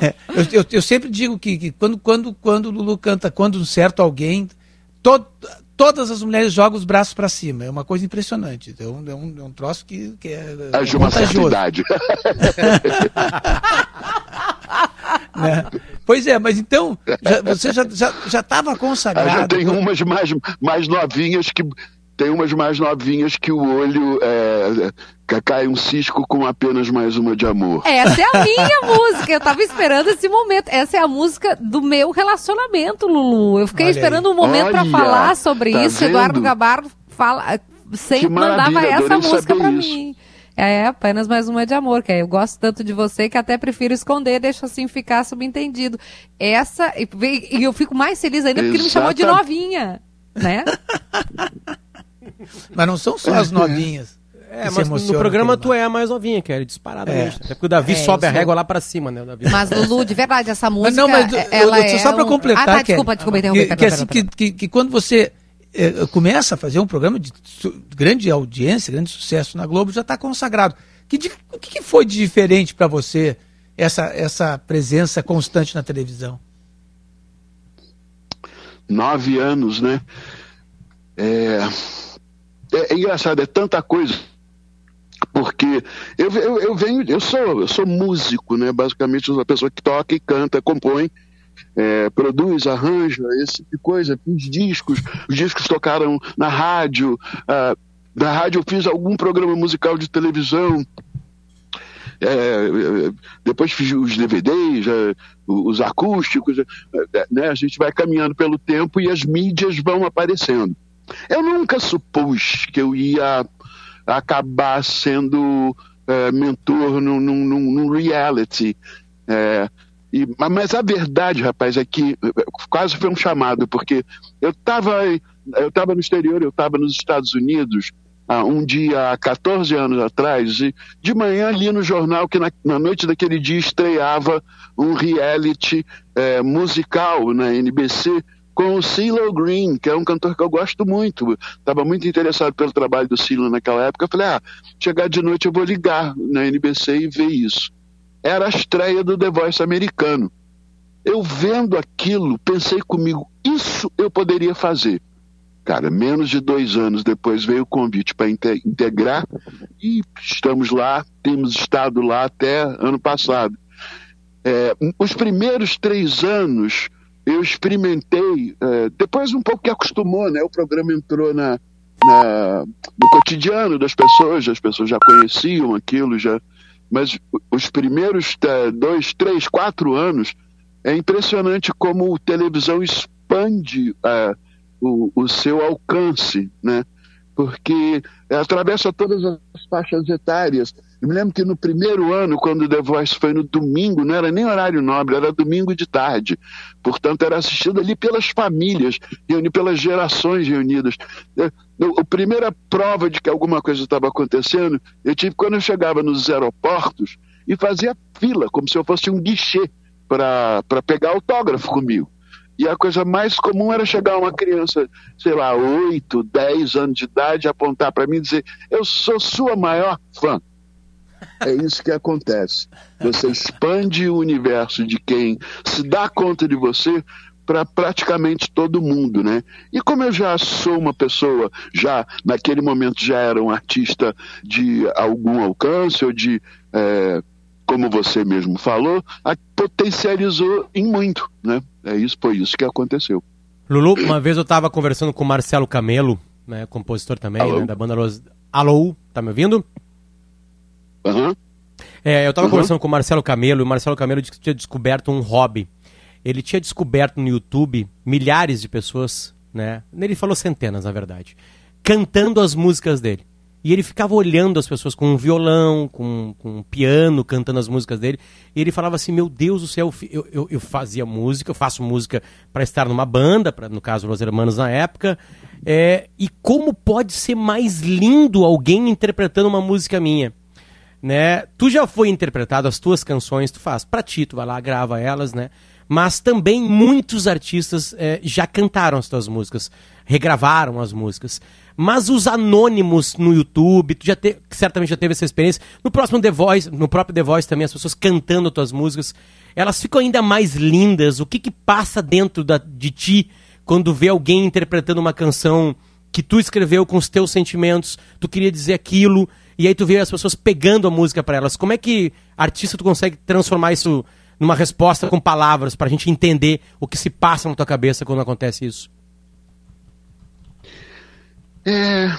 É, eu, eu- eu sempre digo que, que quando, quando, quando o Lulu canta Quando um certo alguém, to- todas as mulheres jogam os braços para cima. É uma coisa impressionante. É um, é um, é um troço que, que é, É de uma certa idade. [laughs] né? Pois é, mas então, já- você já estava já, já consagrado. já tem umas mais, mais novinhas que. Tem umas mais novinhas que o olho é, ca- cai um cisco com apenas mais uma de amor. Essa é a [laughs] minha música. Eu tava esperando esse momento. Essa é a música do meu relacionamento, Lulu. Eu fiquei Olha aí. esperando um momento pra Olha, falar sobre tá isso. Eduardo vendo? Gabardo fala, sempre Que mandava essa música isso. mim. É apenas mais uma de amor, que é, eu gosto tanto de você que até prefiro esconder, deixa assim ficar subentendido. Essa, e e eu fico mais feliz ainda porque ele me chamou de novinha, né? [laughs] Mas não são só as novinhas. É, que se mas no programa tu é a mais novinha, Kelly, disparadamente. É. Até porque o Davi É, sobe a eu régua lá pra cima, né? o Davi. Mas Lulu, de verdade, essa música, Mas não, mas eu- ela eu- é só para um- completar, Ah, tá, Kelly, desculpa, desculpa, interromper, que, que, assim, que, que- que quando você eh, começa a fazer um programa de su- grande audiência, grande sucesso na Globo, já está consagrado. Que, di- o que, que foi de diferente para você essa, essa presença constante na televisão? Nove anos, né? É, é, é engraçado, é tanta coisa. Porque eu, eu, eu venho, eu sou, eu sou músico, né? Basicamente, uma pessoa que toca e canta, compõe, é, produz, arranja, esse tipo de coisa. Fiz discos, os discos tocaram na rádio. ah, na rádio eu fiz algum programa musical de televisão. É, é, depois fiz os DVDs, é, os acústicos, é, né? A gente vai caminhando pelo tempo e as mídias vão aparecendo. Eu nunca supus que eu ia acabar sendo é, mentor num, num, num- reality. É, e- ma- mas a verdade, rapaz, é que é, quase foi um chamado, porque eu estava eu tava no exterior, eu estava nos Estados Unidos ah, um dia há 14 anos atrás, e de manhã li no jornal que na, na noite daquele dia estreava um reality eh, musical na NBC com o CeeLo Green, que é um cantor que eu gosto muito. Estava muito interessado pelo trabalho do CeeLo naquela época. Eu falei, ah, chegar de noite eu vou ligar na NBC e ver isso. Era a estreia do The Voice americano. Eu vendo aquilo, pensei comigo, isso eu poderia fazer. Cara, menos de dois anos depois veio o convite para integrar e estamos lá, temos estado lá até ano passado. É, os primeiros três anos eu experimentei, é, depois um pouco que acostumou, né? O programa entrou na, na- no cotidiano das pessoas, as pessoas já conheciam aquilo, já. Mas os primeiros é, dois, três, quatro anos é impressionante como a televisão expande é, o, o seu alcance, né? Porque atravessa todas as faixas etárias. Eu me lembro que no primeiro ano, quando o The Voice foi no domingo, não era nem horário nobre, era domingo de tarde. Portanto, era assistido ali pelas famílias, pelas gerações reunidas. Eu- eu- A primeira prova de que alguma coisa estava acontecendo, eu tive quando eu chegava nos aeroportos e fazia fila, como se eu fosse um guichê para pegar autógrafo comigo. E a coisa mais comum era chegar uma criança, sei lá, 8, 10 anos de idade, apontar para mim e dizer: Eu sou sua maior fã. É isso que acontece. Você expande o universo de quem se dá conta de você para praticamente todo mundo, né? E como eu já sou uma pessoa, já naquele momento já era um artista de algum alcance ou de, é, como você mesmo falou, a- potencializou em muito, né? É isso, foi isso que aconteceu. Lulu, uma vez eu tava conversando com o Marcelo Camelo, né, compositor também, né, da banda Los... Alô, tá me ouvindo? Aham. É, eu tava Uhum. conversando com o Marcelo Camelo, e o Marcelo Camelo disse que tinha descoberto um hobby. Ele tinha descoberto no YouTube milhares de pessoas, né? Ele falou centenas, na verdade, cantando as músicas dele. E ele ficava olhando as pessoas com um violão, com, com um piano, cantando as músicas dele. E ele falava assim: Meu Deus do céu, eu, eu, eu fazia música, eu faço música para estar numa banda, pra, no caso Los Hermanos na época. É, e como pode ser mais lindo alguém interpretando uma música minha? Né? Tu já foi interpretado as tuas canções, tu faz pra ti, tu vai lá, grava elas, né? Mas também muitos artistas eh, já cantaram as tuas músicas, regravaram as músicas. Mas os anônimos no YouTube, tu já te, certamente já teve essa experiência. No próximo The Voice, no próprio The Voice também, as pessoas cantando as tuas músicas, elas ficam ainda mais lindas. O que que passa dentro da, de ti quando vê alguém interpretando uma canção que tu escreveu com os teus sentimentos, tu queria dizer aquilo, e aí tu vê as pessoas pegando a música para elas. Como é que artista tu consegue transformar isso numa resposta com palavras pra gente entender o que se passa na tua cabeça quando acontece isso? É,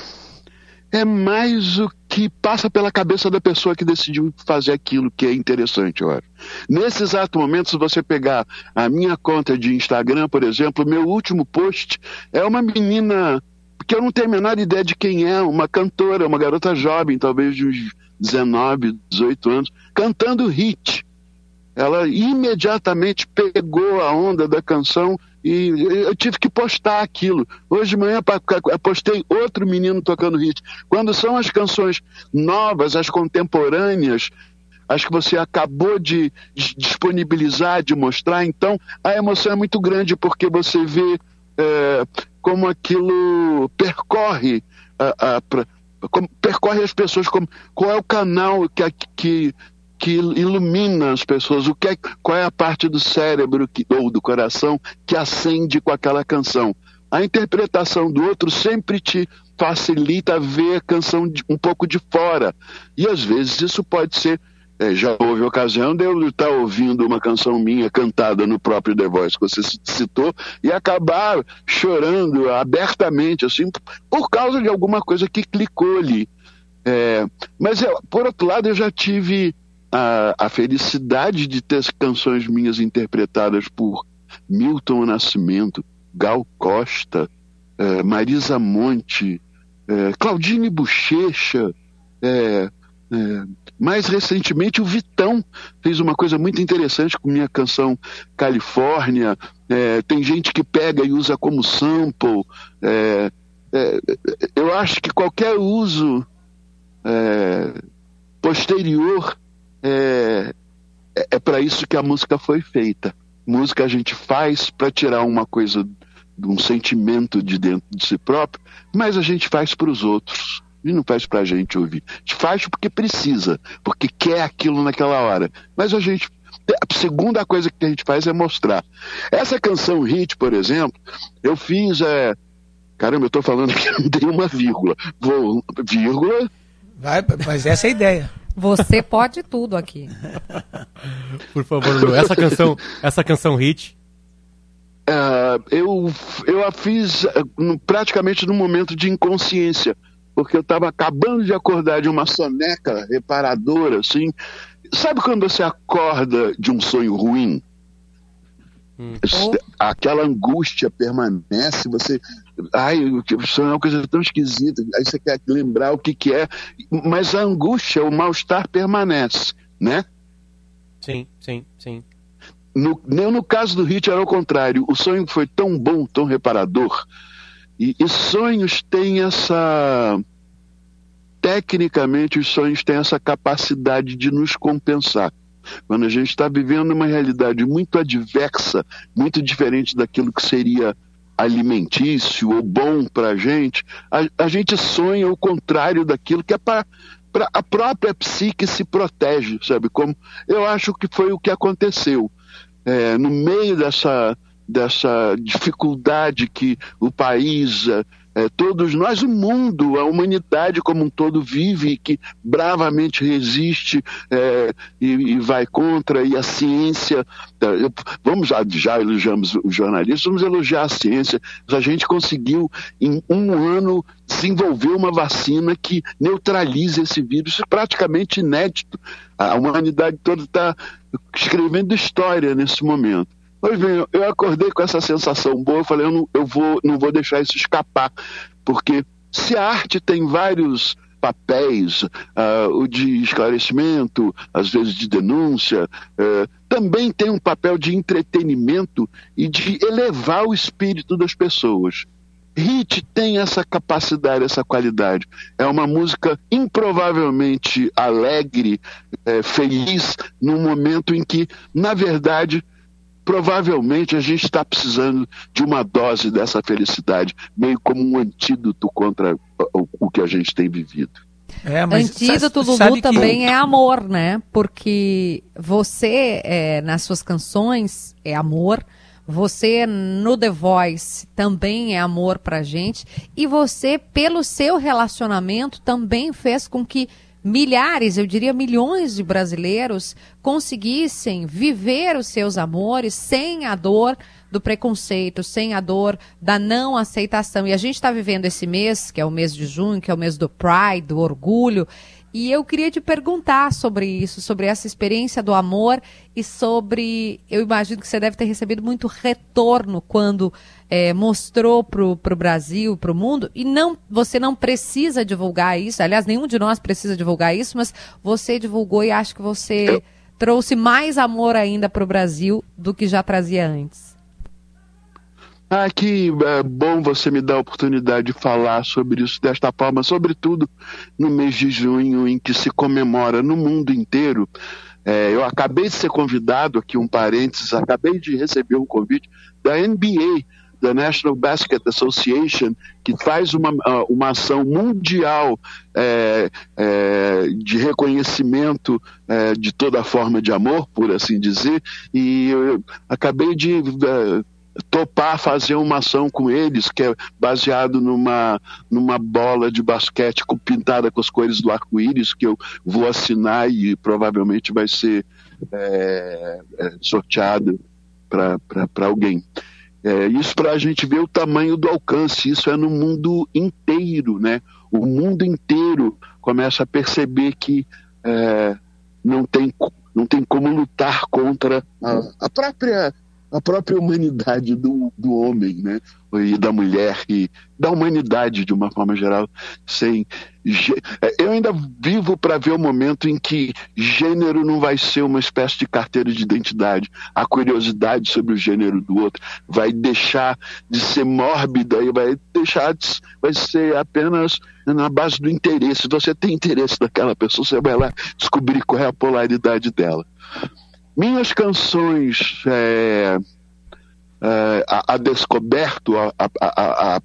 é mais o que passa pela cabeça da pessoa que decidiu fazer aquilo que é interessante, acho. Nesse exato momento, se você pegar a minha conta de Instagram, por exemplo, meu último post é uma menina que eu não tenho a menor ideia de quem é, uma cantora, uma garota jovem, talvez de uns 19, 18 anos, cantando hit. Ela imediatamente pegou a onda da canção e eu tive que postar aquilo. Hoje de manhã postei outro menino tocando hit. Quando são as canções novas, as contemporâneas, as que você acabou de de disponibilizar, de mostrar, então a emoção é muito grande porque você vê é, como aquilo percorre a, a- pra- como percorre as pessoas, como, qual é o canal que, que, que ilumina as pessoas, o que é, qual é a parte do cérebro que, ou do coração que acende com aquela canção. A interpretação do outro sempre te facilita ver a canção de- um pouco de fora. E às vezes isso pode ser. Eh, já houve ocasião de eu estar ouvindo uma canção minha cantada no próprio The Voice, que você citou, e acabar chorando abertamente, assim, por causa de alguma coisa que clicou ali. É, mas, eu, por outro lado, eu já tive a, a felicidade de ter canções minhas interpretadas por Milton Nascimento, Gal Costa, eh, Marisa Monte, eh, Claudine Bochecha, eh, eh, mais recentemente o Vitão fez uma coisa muito interessante com minha canção Califórnia. Eh, tem gente que pega e usa como sample. Eh, eh, eu acho que qualquer uso eh, posterior é, é, é para isso que a música foi feita. Música a gente faz para tirar uma coisa um sentimento de dentro de si próprio, mas a gente faz para os outros. E não faz pra gente ouvir. A gente faz porque precisa, porque quer aquilo naquela hora. Mas a gente. A segunda coisa que a gente faz é mostrar. Essa canção Hit, por exemplo, eu fiz. É... Caramba, eu tô falando que não tem uma vírgula. Vou. Vírgula. Vai, mas essa é a ideia. Você pode tudo aqui. [laughs] Por favor, Lu, essa canção, essa canção hit. Ah, eu, eu a fiz no- praticamente no momento de inconsciência, porque eu estava acabando de acordar de uma soneca reparadora, assim. Sabe quando você acorda de um sonho ruim? Esse- Aquela angústia permanece, você. Ai, o sonho é uma coisa tão esquisita, aí você quer lembrar o que, que é, mas a angústia, o mal-estar permanece, né? Sim, sim, sim. No, no, no caso do Hit era o contrário. O sonho foi tão bom, tão reparador. E, e sonhos têm essa. Tecnicamente, os sonhos têm essa capacidade de nos compensar. Quando a gente está vivendo uma realidade muito adversa, muito diferente daquilo que seria alimentício ou bom para a gente, a gente sonha o contrário daquilo que é para a própria psique se protege, sabe? Como eu acho que foi o que aconteceu é, no meio dessa, dessa dificuldade que o país, é, todos nós, o mundo, a humanidade como um todo vive, e que bravamente resiste é, e, e vai contra, e a ciência. tá, vamos já, já elogiamos os jornalistas, vamos elogiar a ciência. A gente conseguiu, em um ano, desenvolver uma vacina que neutralize esse vírus, é praticamente inédito. A humanidade toda está escrevendo história nesse momento. Pois bem, eu acordei com essa sensação boa, eu falei, eu não, eu vou, não vou deixar isso escapar, porque se a arte tem vários papéis, ah, o de esclarecimento, às vezes de denúncia, eh, também tem um papel de entretenimento e de elevar o espírito das pessoas. Hit tem essa capacidade, essa qualidade. É uma música improvavelmente alegre, eh, feliz, num momento em que, na verdade, provavelmente a gente está precisando de uma dose dessa felicidade, meio como um antídoto contra o, o que a gente tem vivido. É, Antídoto, Lulu, também é amor, né? Porque você, é, nas suas canções, é amor. Você, no The Voice, também é amor pra gente. E você, pelo seu relacionamento, também fez com que milhares, eu diria milhões de brasileiros conseguissem viver os seus amores sem a dor do preconceito, sem a dor da não aceitação. E a gente está vivendo esse mês, que é o mês de junho, que é o mês do Pride, do orgulho. E eu queria te perguntar sobre isso, sobre essa experiência do amor e sobre. Eu imagino que você deve ter recebido muito retorno quando eh, mostrou para o Brasil, para o mundo, e não, você não precisa divulgar isso. Aliás, nenhum de nós precisa divulgar isso, mas você divulgou e acho que você trouxe mais amor ainda para o Brasil do que já trazia antes. Ah, que é, bom você me dar a oportunidade de falar sobre isso desta forma, sobretudo no mês de junho, em que se comemora no mundo inteiro. É, eu acabei de ser convidado, aqui um parênteses, acabei de receber um convite da NBA, da National Basket Association, que faz uma, ah, uma ação mundial é, é, de reconhecimento é, de toda forma de amor, por assim dizer, e eu acabei de é, topar fazer uma ação com eles, que é baseado numa, numa bola de basquete com- pintada com as cores do arco-íris, que eu vou assinar e provavelmente vai ser é, é, sorteado para alguém. É, isso para a gente ver o tamanho do alcance, isso é no mundo inteiro, né? O mundo inteiro começa a perceber que é, não, tem, não tem como lutar contra a, a própria a própria humanidade do, do homem, né? E da mulher e da humanidade de uma forma geral, sem é, eu ainda vivo para ver o momento em que gênero não vai ser uma espécie de carteira de identidade. A curiosidade sobre o gênero do outro vai deixar de ser mórbida e vai deixar de, vai ser apenas na base do interesse. Se você tem interesse naquela pessoa, você vai lá descobrir qual é a polaridade dela. Minhas canções é, é, a, a descoberto, a, a,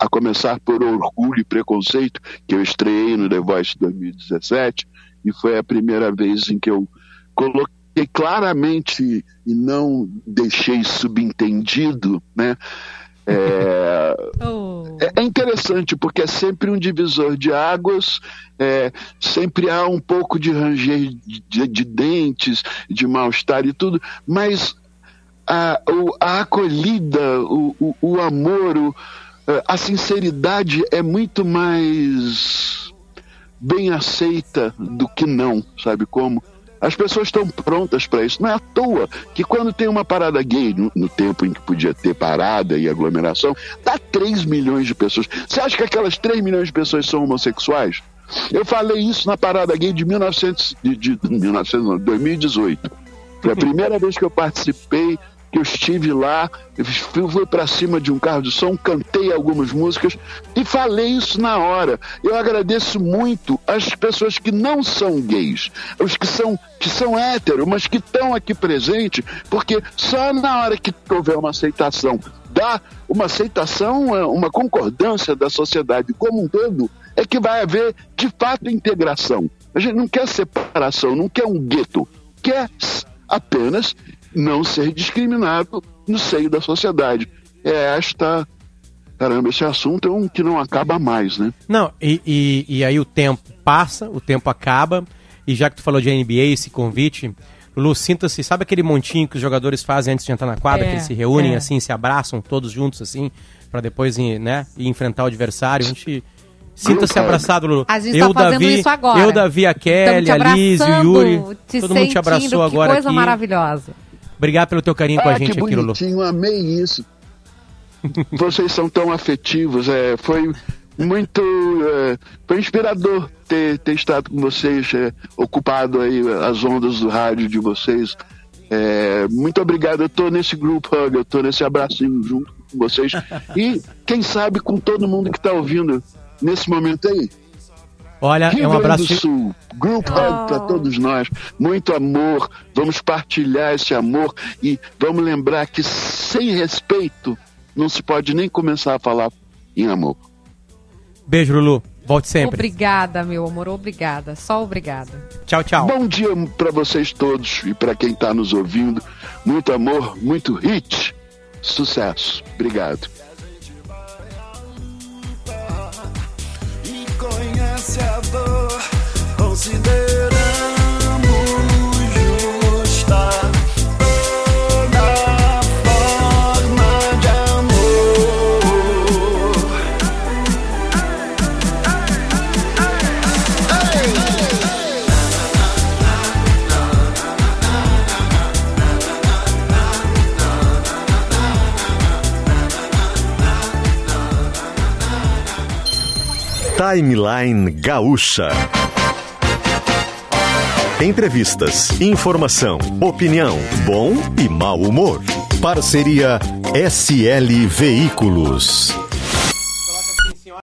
a, começar por Orgulho e Preconceito, que eu estreiei no The Voice 2017, e foi a primeira vez em que eu coloquei claramente e não deixei subentendido, né? É, é- é interessante porque é sempre um divisor de águas, é, sempre há um pouco de ranger de, de dentes, de mal-estar e tudo, mas a, a acolhida, o, o, o amor, o- a sinceridade é muito mais bem aceita do que não, sabe como? As pessoas estão prontas para isso. Não é à toa que quando tem uma parada gay, no, no tempo em que podia ter parada e aglomeração, dá 3 milhões de pessoas. Você acha que aquelas 3 milhões de pessoas são homossexuais? Eu falei isso na parada gay de, 1900, de, de 1900, não, 2018. Foi a primeira vez que eu participei, que eu estive lá, eu fui, para cima de um carro de som, cantei algumas músicas e falei isso na hora. Eu agradeço muito as pessoas que não são gays, os que são, que são héteros, mas que estão aqui presentes, porque só na hora que houver uma aceitação, dá uma aceitação, é, uma concordância da sociedade como um todo, é que vai haver de fato integração. A gente não quer separação, não quer um gueto, quer apenas não ser discriminado no seio da sociedade. É esta. Caramba, esse assunto é um que não acaba mais, né? Não, e, e, e aí o tempo passa, o tempo acaba, e já que tu falou de NBA, esse convite, Lulu, sinta-se, sabe aquele montinho que os jogadores fazem antes de entrar na quadra, É, que eles se reúnem é. assim, se abraçam todos juntos assim, pra depois ir, né, enfrentar o adversário, a gente... Sinta-se abraçado, Lulu. A gente tá fazendo isso agora. Eu, Davi, a Kelly, a Liz, o Yuri, todo mundo te abraçou que agora coisa aqui. maravilhosa. Obrigado pelo teu carinho com a ah, gente que aqui, Lulu. amei isso. Vocês são tão afetivos, é, foi muito é, foi inspirador ter, ter estado com vocês, é, ocupado aí as ondas do rádio de vocês. É, muito obrigado, eu tô nesse group hug, eu tô nesse abracinho junto com vocês e quem sabe com todo mundo que tá ouvindo nesse momento aí. Olha, Rio é um Grande abraço... do Sul, Group Hug para todos nós. Muito amor. Vamos partilhar esse amor e vamos lembrar que sem respeito não se pode nem começar a falar em amor. Beijo, Lulu. Volte sempre. Obrigada, meu amor, obrigada. Só obrigada. Tchau, tchau. Bom dia para vocês todos e para quem está nos ouvindo. Muito amor, muito hit. Sucesso. Obrigado. Conhece a dor. Timeline Gaúcha. Entrevistas, informação, opinião, bom e mau humor. Parceria SL Veículos.